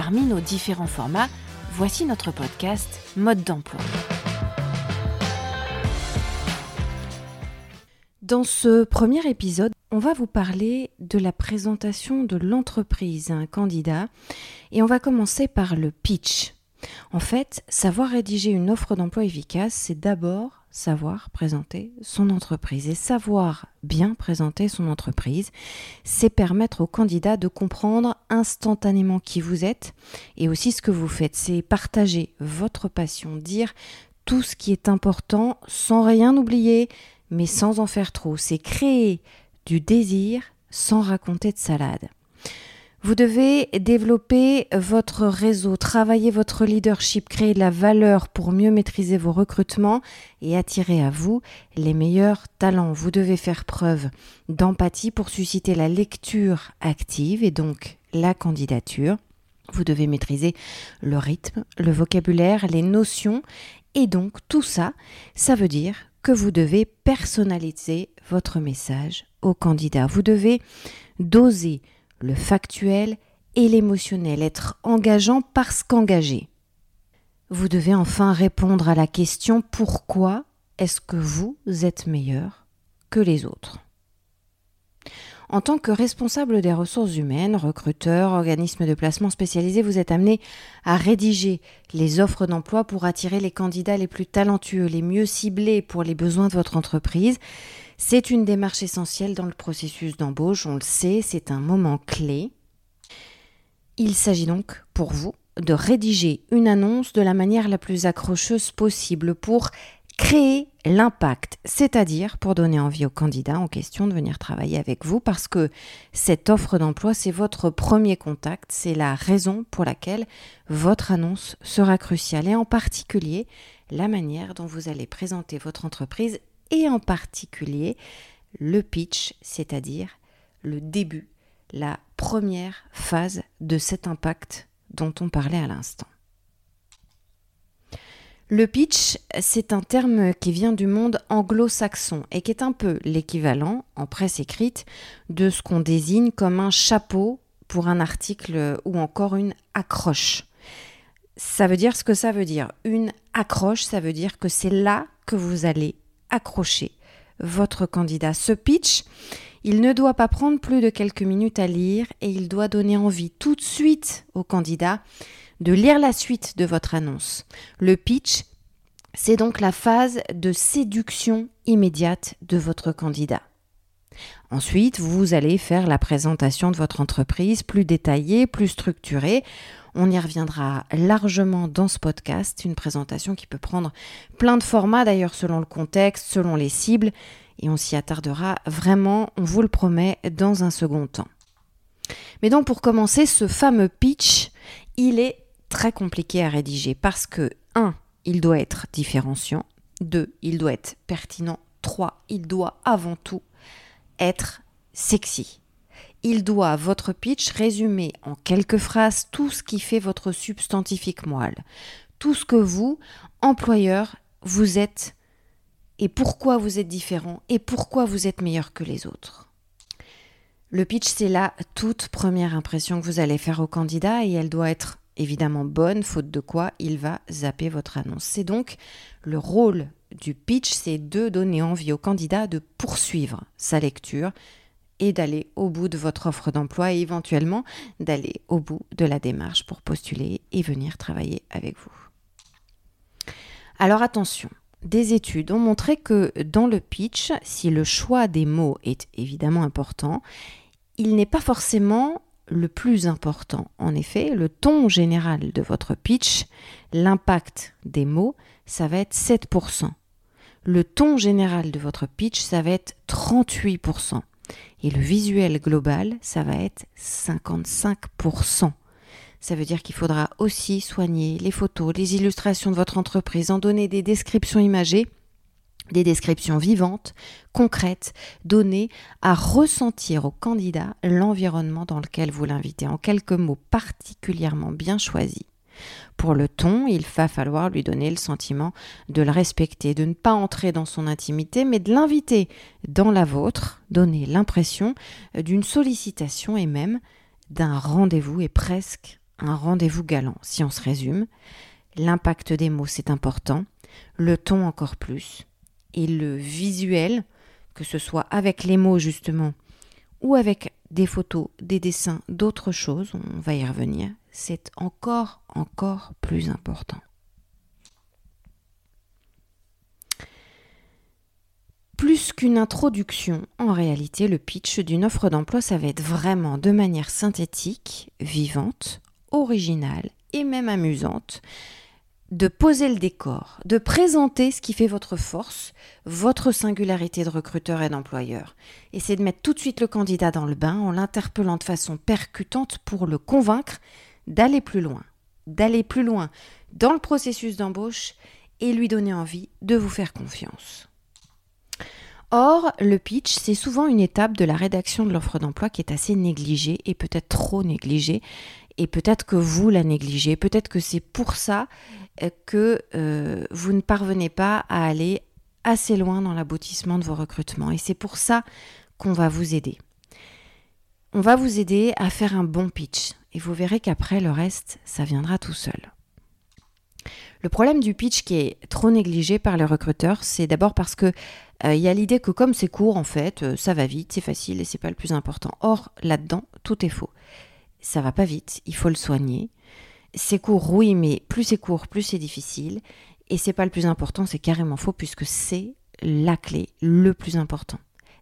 Parmi nos différents formats, voici notre podcast Mode d'emploi. Dans ce premier épisode, on va vous parler de la présentation de l'entreprise à un candidat et on va commencer par le pitch. En fait, savoir rédiger une offre d'emploi efficace, c'est d'abord savoir présenter son entreprise. Et savoir bien présenter son entreprise, c'est permettre au candidat de comprendre instantanément qui vous êtes et aussi ce que vous faites. C'est partager votre passion, dire tout ce qui est important sans rien oublier, mais sans en faire trop. C'est créer du désir sans raconter de salade. Vous devez développer votre réseau, travailler votre leadership, créer de la valeur pour mieux maîtriser vos recrutements et attirer à vous les meilleurs talents. Vous devez faire preuve d'empathie pour susciter la lecture active et donc la candidature. Vous devez maîtriser le rythme, le vocabulaire, les notions et donc tout ça, ça veut dire que vous devez personnaliser votre message au candidat. Vous devez doser le factuel et l'émotionnel, être engageant parce qu'engagé. Vous devez enfin répondre à la question pourquoi est-ce que vous êtes meilleur que les autres? En tant que responsable des ressources humaines, recruteur, organisme de placement spécialisé, vous êtes amené à rédiger les offres d'emploi pour attirer les candidats les plus talentueux, les mieux ciblés pour les besoins de votre entreprise. C'est une démarche essentielle dans le processus d'embauche, on le sait, c'est un moment clé. Il s'agit donc pour vous de rédiger une annonce de la manière la plus accrocheuse possible pour créer l'impact, c'est-à-dire pour donner envie aux candidats en question de venir travailler avec vous parce que cette offre d'emploi, c'est votre premier contact, c'est la raison pour laquelle votre annonce sera cruciale et en particulier la manière dont vous allez présenter votre entreprise et en particulier le pitch, c'est-à-dire le début, la première phase de cet impact dont on parlait à l'instant. Le pitch, c'est un terme qui vient du monde anglo-saxon et qui est un peu l'équivalent, en presse écrite, de ce qu'on désigne comme un chapeau pour un article ou encore une accroche. Ça veut dire ce que ça veut dire. Une accroche, ça veut dire que c'est là que vous allez accrocher votre candidat. Ce pitch, il ne doit pas prendre plus de quelques minutes à lire et il doit donner envie tout de suite au candidat de lire la suite de votre annonce. Le pitch, c'est donc la phase de séduction immédiate de votre candidat. Ensuite, vous allez faire la présentation de votre entreprise plus détaillée, plus structurée. On y reviendra largement dans ce podcast, une présentation qui peut prendre plein de formats d'ailleurs selon le contexte, selon les cibles, et on s'y attardera vraiment, on vous le promet, dans un second temps. Mais donc pour commencer, ce fameux pitch, il est très compliqué à rédiger parce que 1. Il doit être différenciant, 2. Il doit être pertinent, 3. Il doit avant tout être sexy. Il doit, votre pitch, résumer en quelques phrases tout ce qui fait votre substantifique moelle, tout ce que vous, employeur, vous êtes et pourquoi vous êtes différent et pourquoi vous êtes meilleur que les autres. Le pitch, c'est la toute première impression que vous allez faire au candidat et elle doit être évidemment bonne, faute de quoi il va zapper votre annonce. C'est donc le rôle du pitch, c'est de donner envie au candidat de poursuivre sa lecture et d'aller au bout de votre offre d'emploi et éventuellement d'aller au bout de la démarche pour postuler et venir travailler avec vous. Alors attention, des études ont montré que dans le pitch, si le choix des mots est évidemment important, il n'est pas forcément le plus important. En effet, le ton général de votre pitch, l'impact des mots, ça va être 7%. Le ton général de votre pitch, ça va être 38%. Et le visuel global, ça va être 55%. Ça veut dire qu'il faudra aussi soigner les photos, les illustrations de votre entreprise, en donner des descriptions imagées des descriptions vivantes, concrètes, données à ressentir au candidat l'environnement dans lequel vous l'invitez, en quelques mots particulièrement bien choisis. Pour le ton, il va falloir lui donner le sentiment de le respecter, de ne pas entrer dans son intimité, mais de l'inviter dans la vôtre, donner l'impression d'une sollicitation et même d'un rendez-vous et presque un rendez-vous galant. Si on se résume, l'impact des mots c'est important, le ton encore plus, et le visuel, que ce soit avec les mots justement ou avec des photos, des dessins, d'autres choses, on va y revenir, c'est encore, encore plus important. Plus qu'une introduction, en réalité, le pitch d'une offre d'emploi, ça va être vraiment de manière synthétique, vivante, originale et même amusante, de poser le décor, de présenter ce qui fait votre force, votre singularité de recruteur et d'employeur. Et c'est de mettre tout de suite le candidat dans le bain en l'interpellant de façon percutante pour le convaincre d'aller plus loin, d'aller plus loin dans le processus d'embauche et lui donner envie de vous faire confiance. Or, le pitch, c'est souvent une étape de la rédaction de l'offre d'emploi qui est assez négligée et peut-être trop négligée. Et peut-être que vous la négligez, peut-être que c'est pour ça que euh, vous ne parvenez pas à aller assez loin dans l'aboutissement de vos recrutements. Et c'est pour ça qu'on va vous aider. On va vous aider à faire un bon pitch. Et vous verrez qu'après, le reste, ça viendra tout seul. Le problème du pitch qui est trop négligé par les recruteurs, c'est d'abord parce que euh, il y a l'idée que comme c'est court, en fait, euh, ça va vite, c'est facile et c'est pas le plus important. Or, là-dedans, tout est faux. Ça va pas vite, il faut le soigner, c'est court, oui, mais plus c'est court, plus c'est difficile. Et c'est pas le plus important, c'est carrément faux puisque c'est la clé, le plus important.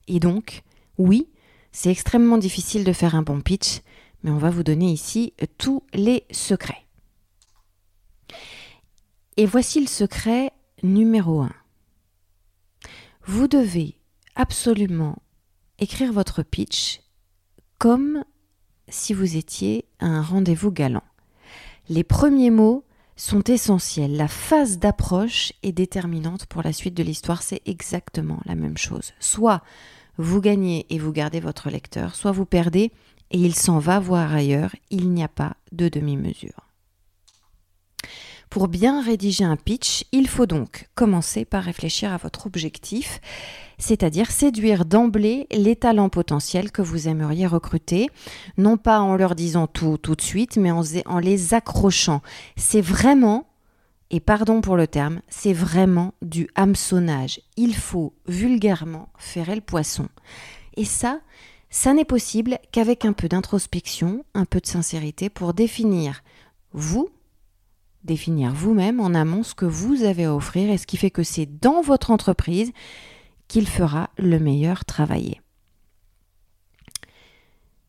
Et donc, oui, c'est extrêmement difficile de faire un bon pitch, mais on va vous donner ici tous les secrets. Et voici le secret numéro 1. Vous devez absolument écrire votre pitch comme si vous étiez à un rendez-vous galant. Les premiers mots sont essentiels. La phase d'approche est déterminante pour la suite de l'histoire. C'est exactement la même chose. Soit vous gagnez et vous gardez votre lecteur, soit vous perdez et il s'en va voir ailleurs. Il n'y a pas de demi-mesure. Pour bien rédiger un pitch, il faut donc commencer par réfléchir à votre objectif, c'est-à-dire séduire d'emblée les talents potentiels que vous aimeriez recruter, non pas en leur disant tout tout de suite, mais en, les accrochant. C'est vraiment, et pardon pour le terme, c'est vraiment du hameçonnage. Il faut vulgairement ferrer le poisson. Et ça, ça n'est possible qu'avec un peu d'introspection, un peu de sincérité pour définir vous, définir vous-même en amont ce que vous avez à offrir et ce qui fait que c'est dans votre entreprise qu'il fera le meilleur travailler.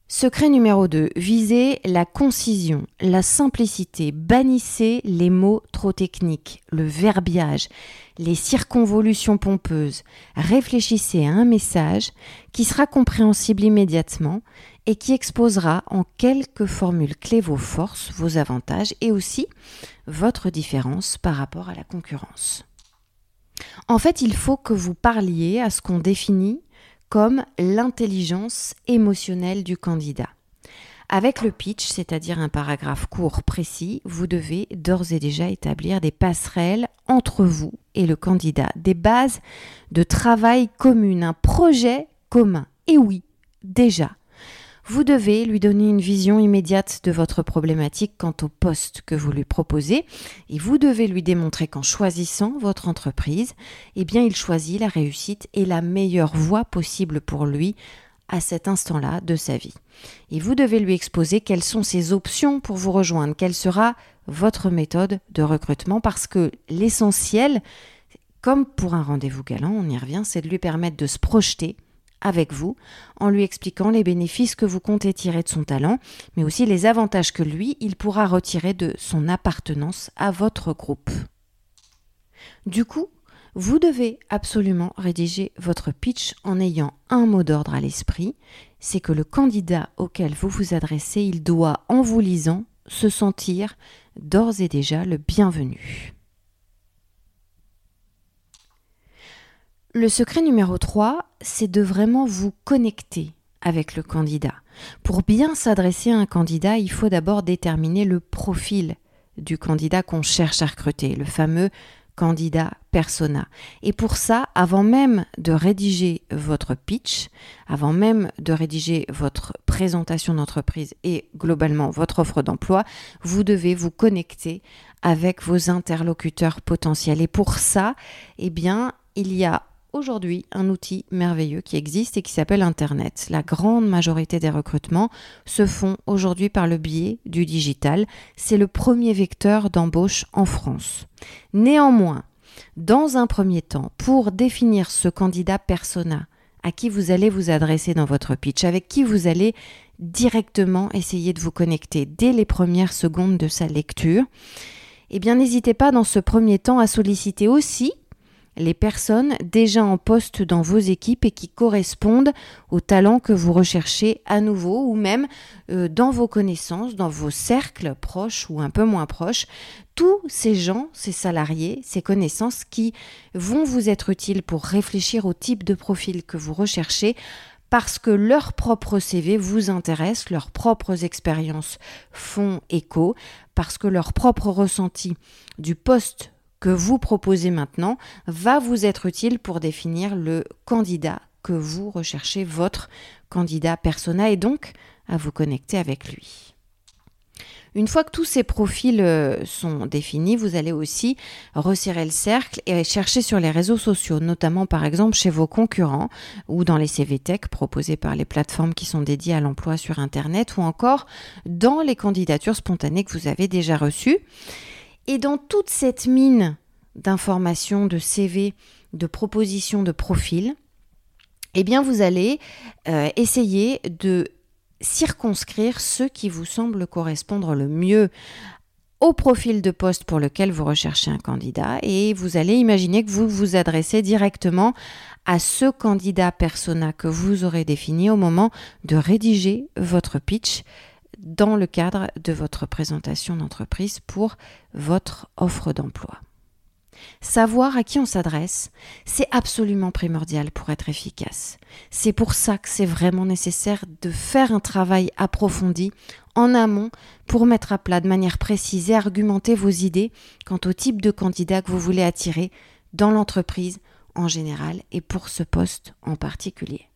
Secret numéro 2. Visez la concision, la simplicité. Bannissez les mots trop techniques, le verbiage, les circonvolutions pompeuses. Réfléchissez à un message qui sera compréhensible immédiatement et qui exposera en quelques formules clés vos forces, vos avantages et aussi votre différence par rapport à la concurrence. En fait, il faut que vous parliez à ce qu'on définit comme l'intelligence émotionnelle du candidat. Avec le pitch, c'est-à-dire un paragraphe court précis, vous devez d'ores et déjà établir des passerelles entre vous et le candidat, des bases de travail communes, un projet commun. Et oui, déjà, vous devez lui donner une vision immédiate de votre problématique quant au poste que vous lui proposez et vous devez lui démontrer qu'en choisissant votre entreprise, eh bien il choisit la réussite et la meilleure voie possible pour lui à cet instant-là de sa vie. Et vous devez lui exposer quelles sont ses options pour vous rejoindre, quelle sera votre méthode de recrutement parce que l'essentiel comme pour un rendez-vous galant, on y revient, c'est de lui permettre de se projeter avec vous en lui expliquant les bénéfices que vous comptez tirer de son talent, mais aussi les avantages que lui, il pourra retirer de son appartenance à votre groupe. Du coup, vous devez absolument rédiger votre pitch en ayant un mot d'ordre à l'esprit, c'est que le candidat auquel vous vous adressez, il doit, en vous lisant, se sentir d'ores et déjà le bienvenu. Le secret numéro 3, c'est de vraiment vous connecter avec le candidat. Pour bien s'adresser à un candidat, il faut d'abord déterminer le profil du candidat qu'on cherche à recruter, le fameux candidat persona. Et pour ça, avant même de rédiger votre pitch, avant même de rédiger votre présentation d'entreprise et globalement votre offre d'emploi, vous devez vous connecter avec vos interlocuteurs potentiels. Et pour ça, eh bien, il y a aujourd'hui un outil merveilleux qui existe et qui s'appelle Internet. La grande majorité des recrutements se font aujourd'hui par le biais du digital. C'est le premier vecteur d'embauche en France. Néanmoins, dans un premier temps, pour définir ce candidat persona à qui vous allez vous adresser dans votre pitch, avec qui vous allez directement essayer de vous connecter dès les premières secondes de sa lecture, eh bien n'hésitez pas dans ce premier temps à solliciter aussi les personnes déjà en poste dans vos équipes et qui correspondent aux talents que vous recherchez à nouveau ou même euh, dans vos connaissances, dans vos cercles proches ou un peu moins proches, tous ces gens, ces salariés, ces connaissances qui vont vous être utiles pour réfléchir au type de profil que vous recherchez parce que leur propre CV vous intéresse, leurs propres expériences font écho, parce que leur propre ressenti du poste que vous proposez maintenant va vous être utile pour définir le candidat que vous recherchez, votre candidat persona, et donc à vous connecter avec lui. Une fois que tous ces profils euh, sont définis, vous allez aussi resserrer le cercle et chercher sur les réseaux sociaux, notamment par exemple chez vos concurrents ou dans les CVTech proposés par les plateformes qui sont dédiées à l'emploi sur Internet ou encore dans les candidatures spontanées que vous avez déjà reçues. Et dans toute cette mine d'informations, de CV, de propositions, de profils, eh bien vous allez euh, essayer de circonscrire ceux qui vous semblent correspondre le mieux au profil de poste pour lequel vous recherchez un candidat. Et vous allez imaginer que vous vous adressez directement à ce candidat persona que vous aurez défini au moment de rédiger votre pitch dans le cadre de votre présentation d'entreprise pour votre offre d'emploi. Savoir à qui on s'adresse, c'est absolument primordial pour être efficace. C'est pour ça que c'est vraiment nécessaire de faire un travail approfondi en amont pour mettre à plat de manière précise et argumenter vos idées quant au type de candidat que vous voulez attirer dans l'entreprise en général et pour ce poste en particulier.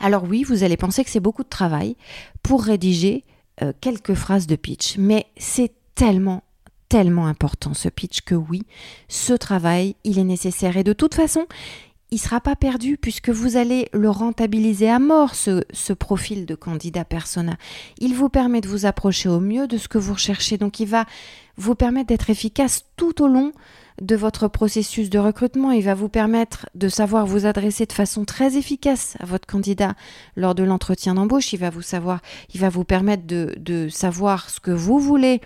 Alors oui, vous allez penser que c'est beaucoup de travail pour rédiger euh, quelques phrases de pitch, mais c'est tellement tellement important ce pitch que oui, ce travail, il est nécessaire et de toute façon, il ne sera pas perdu puisque vous allez le rentabiliser à mort, ce, ce, profil de candidat persona. Il vous permet de vous approcher au mieux de ce que vous recherchez. Donc il va vous permettre d'être efficace tout au long de votre processus de recrutement. Il va vous permettre de savoir vous adresser de façon très efficace à votre candidat lors de l'entretien d'embauche. Il va vous permettre de, de savoir ce que vous voulez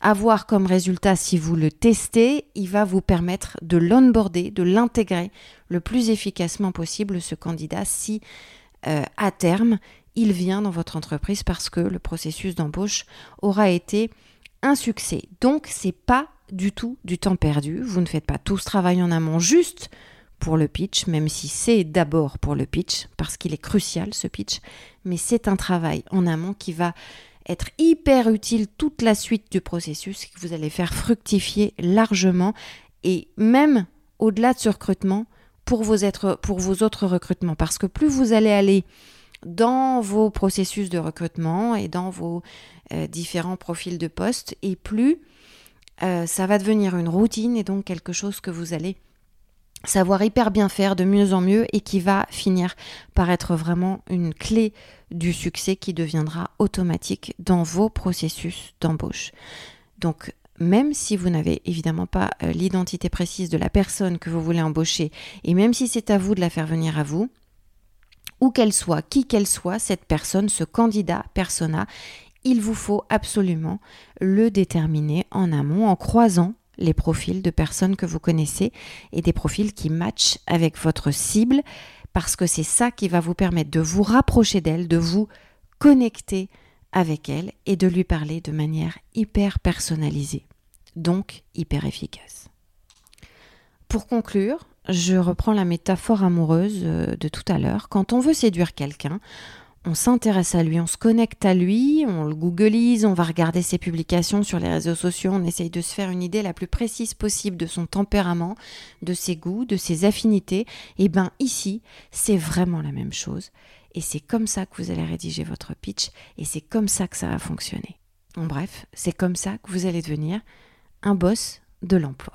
avoir comme résultat si vous le testez. Il va vous permettre de l'onboarder, de l'intégrer le plus efficacement possible ce candidat si euh, à terme il vient dans votre entreprise parce que le processus d'embauche aura été un succès. Donc c'est pas du tout du temps perdu. Vous ne faites pas tout ce travail en amont juste pour le pitch, même si c'est d'abord pour le pitch, parce qu'il est crucial ce pitch, mais c'est un travail en amont qui va être hyper utile toute la suite du processus, que vous allez faire fructifier largement, et même au-delà de ce recrutement, pour vos, autres recrutements, parce que plus vous allez aller dans vos processus de recrutement et dans vos euh, différents profils de poste, et plus euh, ça va devenir une routine et donc quelque chose que vous allez savoir hyper bien faire de mieux en mieux et qui va finir par être vraiment une clé du succès qui deviendra automatique dans vos processus d'embauche. Donc même si vous n'avez évidemment pas euh, l'identité précise de la personne que vous voulez embaucher et même si c'est à vous de la faire venir à vous, où qu'elle soit, qui qu'elle soit, cette personne, ce candidat, persona, il vous faut absolument le déterminer en amont en croisant les profils de personnes que vous connaissez et des profils qui matchent avec votre cible parce que c'est ça qui va vous permettre de vous rapprocher d'elle, de vous connecter avec elle et de lui parler de manière hyper personnalisée, donc hyper efficace. Pour conclure, je reprends la métaphore amoureuse euh, de tout à l'heure. Quand on veut séduire quelqu'un, on s'intéresse à lui, on se connecte à lui, on le googleise, on va regarder ses publications sur les réseaux sociaux, on essaye de se faire une idée la plus précise possible de son tempérament, de ses goûts, de ses affinités. Et bien ici, c'est vraiment la même chose. Et c'est comme ça que vous allez rédiger votre pitch et c'est comme ça que ça va fonctionner. En bref, c'est comme ça que vous allez devenir un boss de l'emploi.